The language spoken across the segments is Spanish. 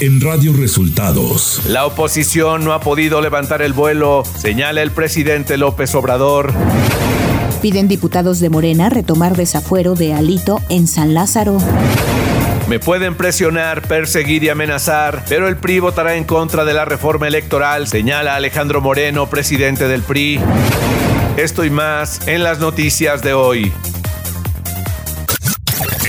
en Radio Resultados. La oposición no ha podido levantar el vuelo, señala el presidente López Obrador. Piden diputados de Morena retomar desafuero de Alito en San Lázaro. Me pueden presionar, perseguir y amenazar, pero el PRI votará en contra de la reforma electoral, señala Alejandro Moreno, presidente del PRI. Esto y más en las noticias de hoy.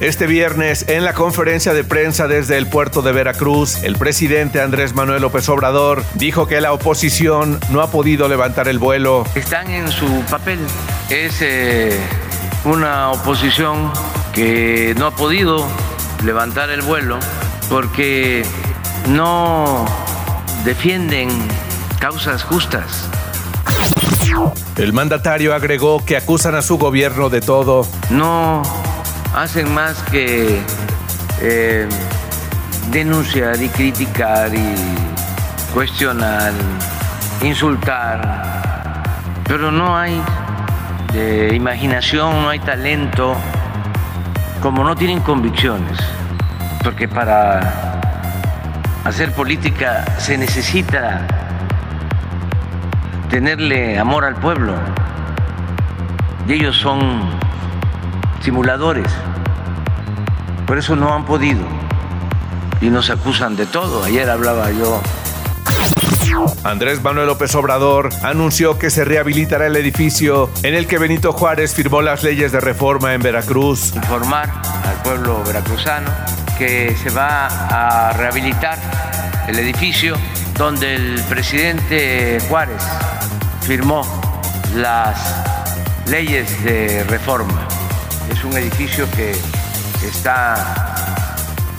Este viernes, en la conferencia de prensa desde el puerto de Veracruz, el presidente Andrés Manuel López Obrador dijo que la oposición no ha podido levantar el vuelo. Están en su papel. Es eh, una oposición que no ha podido levantar el vuelo porque no defienden causas justas. El mandatario agregó que acusan a su gobierno de todo. No hacen más que eh, denunciar y criticar y cuestionar, insultar, pero no hay de imaginación, no hay talento, como no tienen convicciones, porque para hacer política se necesita tenerle amor al pueblo. Y ellos son simuladores, por eso no han podido y nos acusan de todo. Ayer hablaba yo Andrés Manuel López Obrador anunció que se rehabilitará el edificio en el que Benito Juárez firmó las leyes de reforma en Veracruz. Informar al pueblo veracruzano que se va a rehabilitar el edificio donde el presidente Juárez firmó las leyes de reforma. Es un edificio que está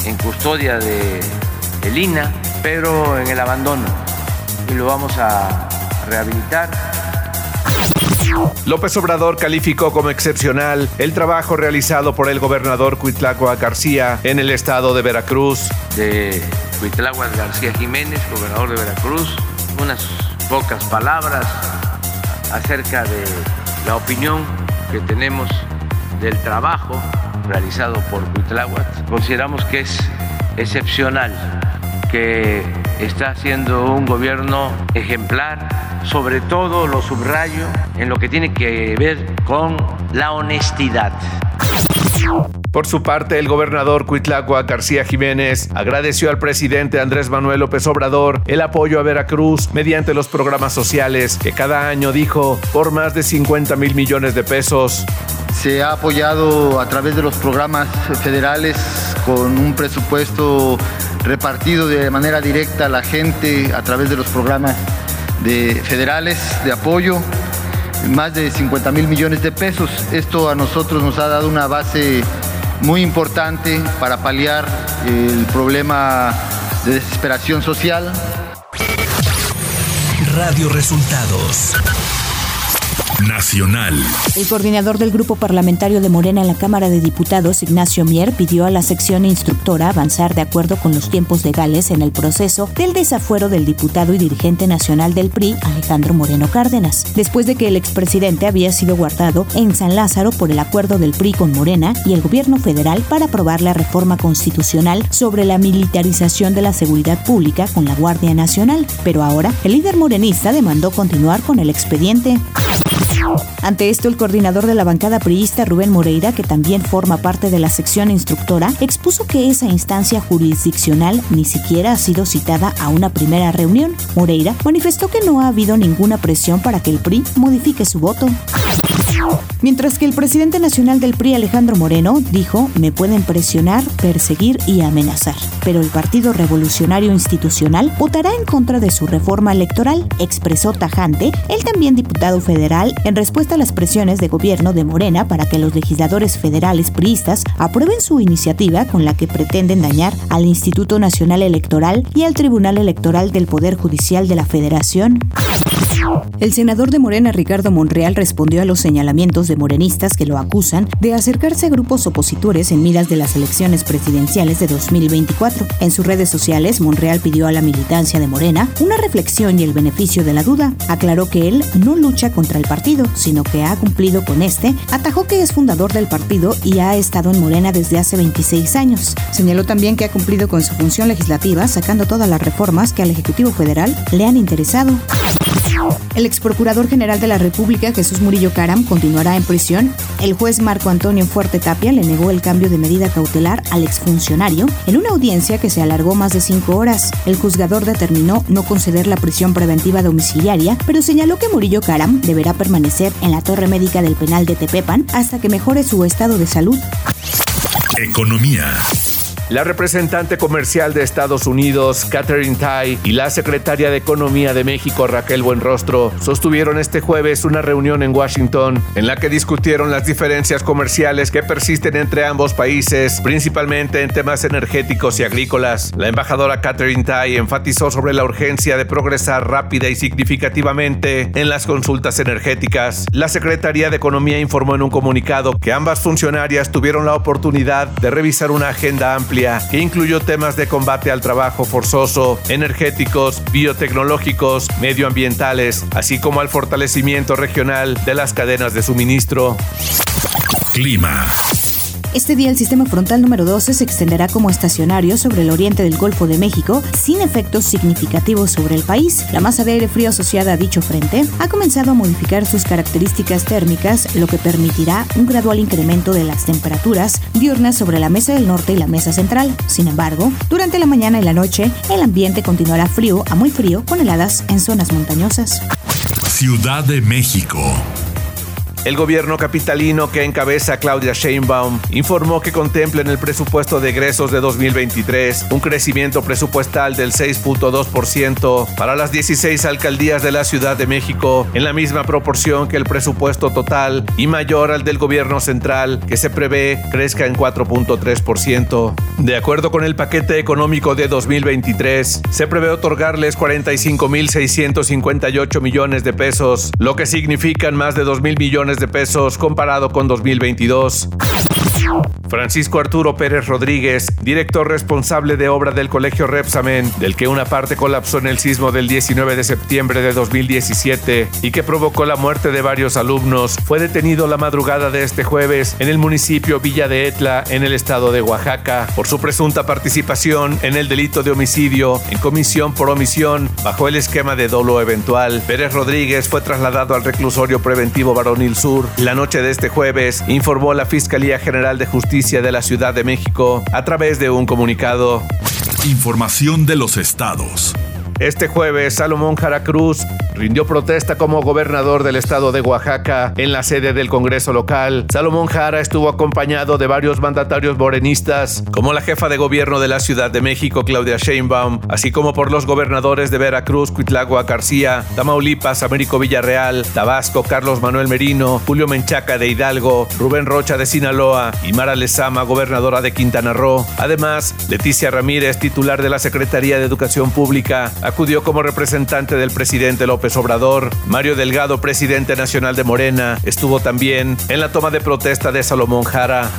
en custodia de el INA, pero en el abandono y lo vamos a rehabilitar. López Obrador calificó como excepcional el trabajo realizado por el gobernador Cuitlagua García en el estado de Veracruz. De Cuitlagua García Jiménez, gobernador de Veracruz, unas pocas palabras acerca de la opinión que tenemos del trabajo realizado por Cuitláhuac. Consideramos que es excepcional, que está haciendo un gobierno ejemplar, sobre todo lo subrayo en lo que tiene que ver con la honestidad. Por su parte, el gobernador Cuitlagua García Jiménez agradeció al presidente Andrés Manuel López Obrador el apoyo a Veracruz mediante los programas sociales que cada año dijo por más de 50 mil millones de pesos. Se ha apoyado a través de los programas federales con un presupuesto repartido de manera directa a la gente a través de los programas de federales de apoyo, más de 50 mil millones de pesos. Esto a nosotros nos ha dado una base muy importante para paliar el problema de desesperación social. Radio Resultados Nacional. El coordinador del grupo parlamentario de Morena en la Cámara de Diputados, Ignacio Mier, pidió a la sección instructora avanzar de acuerdo con los tiempos legales en el proceso del desafuero del diputado y dirigente nacional del PRI, Alejandro Moreno Cárdenas, después de que el expresidente había sido guardado en San Lázaro por el acuerdo del PRI con Morena y el gobierno federal para aprobar la reforma constitucional sobre la militarización de la seguridad pública con la Guardia Nacional. Pero ahora, el líder morenista demandó continuar con el expediente. Ante esto, el coordinador de la bancada priista, Rubén Moreira, que también forma parte de la sección instructora, expuso que esa instancia jurisdiccional ni siquiera ha sido citada a una primera reunión. Moreira manifestó que no ha habido ninguna presión para que el PRI modifique su voto. Mientras que el presidente nacional del PRI, Alejandro Moreno, dijo, me pueden presionar, perseguir y amenazar, pero el Partido Revolucionario Institucional votará en contra de su reforma electoral, expresó tajante el también diputado federal en respuesta a las presiones de gobierno de Morena para que los legisladores federales priistas aprueben su iniciativa con la que pretenden dañar al Instituto Nacional Electoral y al Tribunal Electoral del Poder Judicial de la Federación. El senador de Morena, Ricardo Monreal, respondió a los señalamientos de morenistas que lo acusan de acercarse a grupos opositores en miras de las elecciones presidenciales de 2024. En sus redes sociales, Monreal pidió a la militancia de Morena una reflexión y el beneficio de la duda. Aclaró que él no lucha contra el partido, sino que ha cumplido con este. Atajó que es fundador del partido y ha estado en Morena desde hace 26 años. Señaló también que ha cumplido con su función legislativa, sacando todas las reformas que al Ejecutivo Federal le han interesado. El ex procurador general de la República, Jesús Murillo Caram, continuará en prisión. El juez Marco Antonio Fuerte Tapia le negó el cambio de medida cautelar al exfuncionario en una audiencia que se alargó más de cinco horas. El juzgador determinó no conceder la prisión preventiva domiciliaria, pero señaló que Murillo Caram deberá permanecer en la torre médica del penal de Tepepan hasta que mejore su estado de salud. Economía. La representante comercial de Estados Unidos, Catherine Tai, y la secretaria de Economía de México, Raquel Buenrostro, sostuvieron este jueves una reunión en Washington en la que discutieron las diferencias comerciales que persisten entre ambos países, principalmente en temas energéticos y agrícolas. La embajadora Catherine Tai enfatizó sobre la urgencia de progresar rápida y significativamente en las consultas energéticas. La Secretaría de Economía informó en un comunicado que ambas funcionarias tuvieron la oportunidad de revisar una agenda amplia que incluyó temas de combate al trabajo forzoso, energéticos, biotecnológicos, medioambientales, así como al fortalecimiento regional de las cadenas de suministro. Clima. Este día el sistema frontal número 12 se extenderá como estacionario sobre el oriente del Golfo de México sin efectos significativos sobre el país. La masa de aire frío asociada a dicho frente ha comenzado a modificar sus características térmicas, lo que permitirá un gradual incremento de las temperaturas diurnas sobre la mesa del norte y la mesa central. Sin embargo, durante la mañana y la noche, el ambiente continuará frío a muy frío con heladas en zonas montañosas. Ciudad de México. El gobierno capitalino que encabeza Claudia Sheinbaum informó que contempla en el presupuesto de egresos de 2023 un crecimiento presupuestal del 6.2% para las 16 alcaldías de la Ciudad de México, en la misma proporción que el presupuesto total y mayor al del gobierno central, que se prevé crezca en 4.3%. De acuerdo con el paquete económico de 2023, se prevé otorgarles 45.658 millones de pesos, lo que significan más de 2.000 millones de pesos comparado con 2022. Francisco Arturo Pérez Rodríguez, director responsable de obra del Colegio Repsamen, del que una parte colapsó en el sismo del 19 de septiembre de 2017 y que provocó la muerte de varios alumnos, fue detenido la madrugada de este jueves en el municipio Villa de Etla, en el estado de Oaxaca, por su presunta participación en el delito de homicidio en comisión por omisión bajo el esquema de dolo eventual. Pérez Rodríguez fue trasladado al reclusorio preventivo Varonil Sur. La noche de este jueves, informó la Fiscalía General de Justicia de la Ciudad de México a través de un comunicado. Información de los estados. Este jueves, Salomón Jara Cruz rindió protesta como gobernador del estado de Oaxaca en la sede del Congreso local. Salomón Jara estuvo acompañado de varios mandatarios morenistas, como la jefa de gobierno de la Ciudad de México, Claudia Sheinbaum, así como por los gobernadores de Veracruz, Cuitlagua García, Tamaulipas, Américo Villarreal, Tabasco, Carlos Manuel Merino, Julio Menchaca de Hidalgo, Rubén Rocha de Sinaloa y Mara Lezama, gobernadora de Quintana Roo. Además, Leticia Ramírez, titular de la Secretaría de Educación Pública, acudió como representante del presidente López Obrador. Mario Delgado, presidente nacional de Morena, estuvo también en la toma de protesta de Salomón Jara.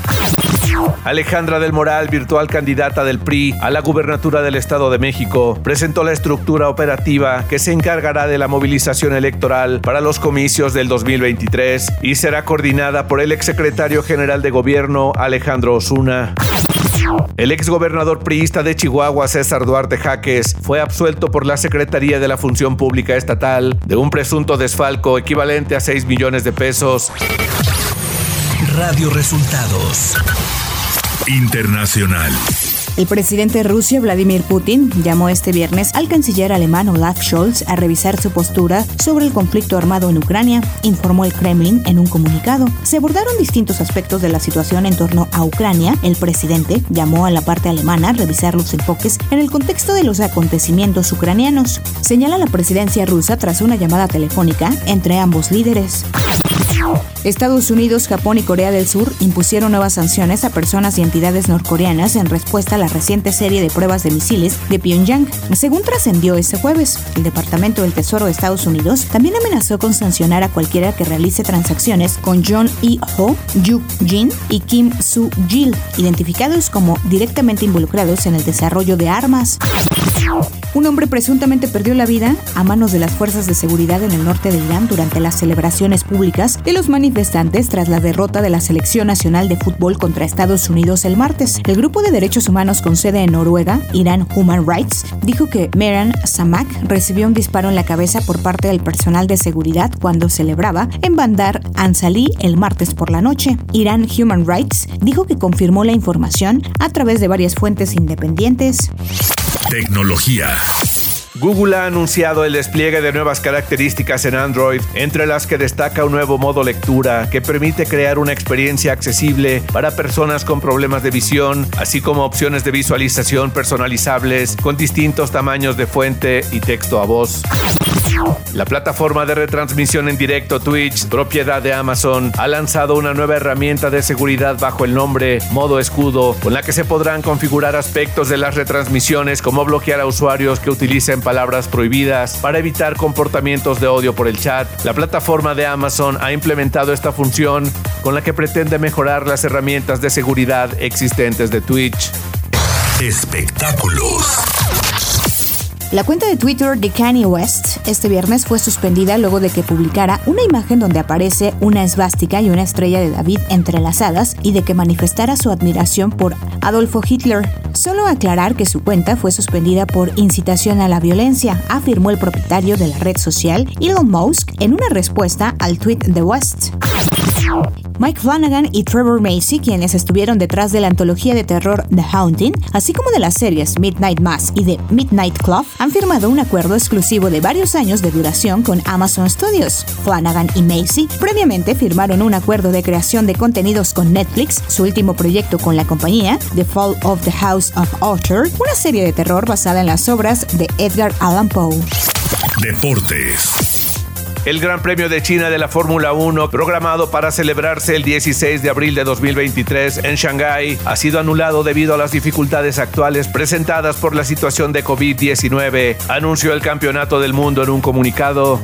Alejandra del Moral, virtual candidata del PRI a la gubernatura del Estado de México, presentó la estructura operativa que se encargará de la movilización electoral para los comicios del 2023 y será coordinada por el exsecretario general de gobierno Alejandro Osuna. El exgobernador priista de Chihuahua, César Duarte Jaques, fue absuelto por la Secretaría de la Función Pública Estatal de un presunto desfalco equivalente a 6 millones de pesos. Radio Resultados. Internacional. El presidente de Rusia, Vladimir Putin, llamó este viernes al canciller alemán Olaf Scholz a revisar su postura sobre el conflicto armado en Ucrania, informó el Kremlin en un comunicado. Se abordaron distintos aspectos de la situación en torno a Ucrania. El presidente llamó a la parte alemana a revisar los enfoques en el contexto de los acontecimientos ucranianos. Señala la presidencia rusa tras una llamada telefónica entre ambos líderes. Estados Unidos, Japón y Corea del Sur impusieron nuevas sanciones a personas y entidades norcoreanas en respuesta a la reciente serie de pruebas de misiles de Pyongyang. Según trascendió ese jueves, el Departamento del Tesoro de Estados Unidos también amenazó con sancionar a cualquiera que realice transacciones con John E. Ho, Yu Jin y Kim Soo-gil, identificados como directamente involucrados en el desarrollo de armas. Un hombre presuntamente perdió la vida a manos de las fuerzas de seguridad en el norte de Irán durante las celebraciones públicas de los manifestantes tras la derrota de la Selección Nacional de Fútbol contra Estados Unidos el martes. El grupo de derechos humanos con sede en Noruega, Iran Human Rights, dijo que Meran Samak recibió un disparo en la cabeza por parte del personal de seguridad cuando celebraba en Bandar Ansali el martes por la noche. Iran Human Rights dijo que confirmó la información a través de varias fuentes independientes. Tecnología. Google ha anunciado el despliegue de nuevas características en Android, entre las que destaca un nuevo modo lectura que permite crear una experiencia accesible para personas con problemas de visión, así como opciones de visualización personalizables con distintos tamaños de fuente y texto a voz. La plataforma de retransmisión en directo Twitch, propiedad de Amazon, ha lanzado una nueva herramienta de seguridad bajo el nombre Modo Escudo, con la que se podrán configurar aspectos de las retransmisiones como bloquear a usuarios que utilicen palabras prohibidas para evitar comportamientos de odio por el chat. La plataforma de Amazon ha implementado esta función con la que pretende mejorar las herramientas de seguridad existentes de Twitch. Espectáculos. La cuenta de Twitter de Kanye West este viernes fue suspendida luego de que publicara una imagen donde aparece una esvástica y una estrella de David entrelazadas y de que manifestara su admiración por Adolfo Hitler. Solo aclarar que su cuenta fue suspendida por incitación a la violencia, afirmó el propietario de la red social Elon Musk en una respuesta al tweet de West. Mike Flanagan y Trevor Macy, quienes estuvieron detrás de la antología de terror The Haunting, así como de las series Midnight Mass y The Midnight Club, han firmado un acuerdo exclusivo de varios años de duración con Amazon Studios. Flanagan y Macy previamente firmaron un acuerdo de creación de contenidos con Netflix, su último proyecto con la compañía, The Fall of the House of Usher, una serie de terror basada en las obras de Edgar Allan Poe. Deportes. El Gran Premio de China de la Fórmula 1, programado para celebrarse el 16 de abril de 2023 en Shanghái, ha sido anulado debido a las dificultades actuales presentadas por la situación de COVID-19, anunció el Campeonato del Mundo en un comunicado.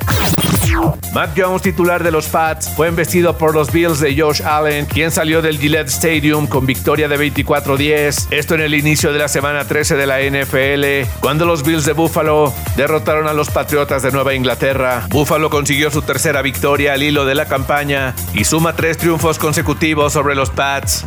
Matt Jones, titular de los Pats, fue embestido por los Bills de Josh Allen, quien salió del Gillette Stadium con victoria de 24-10. Esto en el inicio de la semana 13 de la NFL, cuando los Bills de Buffalo derrotaron a los Patriotas de Nueva Inglaterra. Buffalo consiguió su tercera victoria al hilo de la campaña y suma tres triunfos consecutivos sobre los Pats.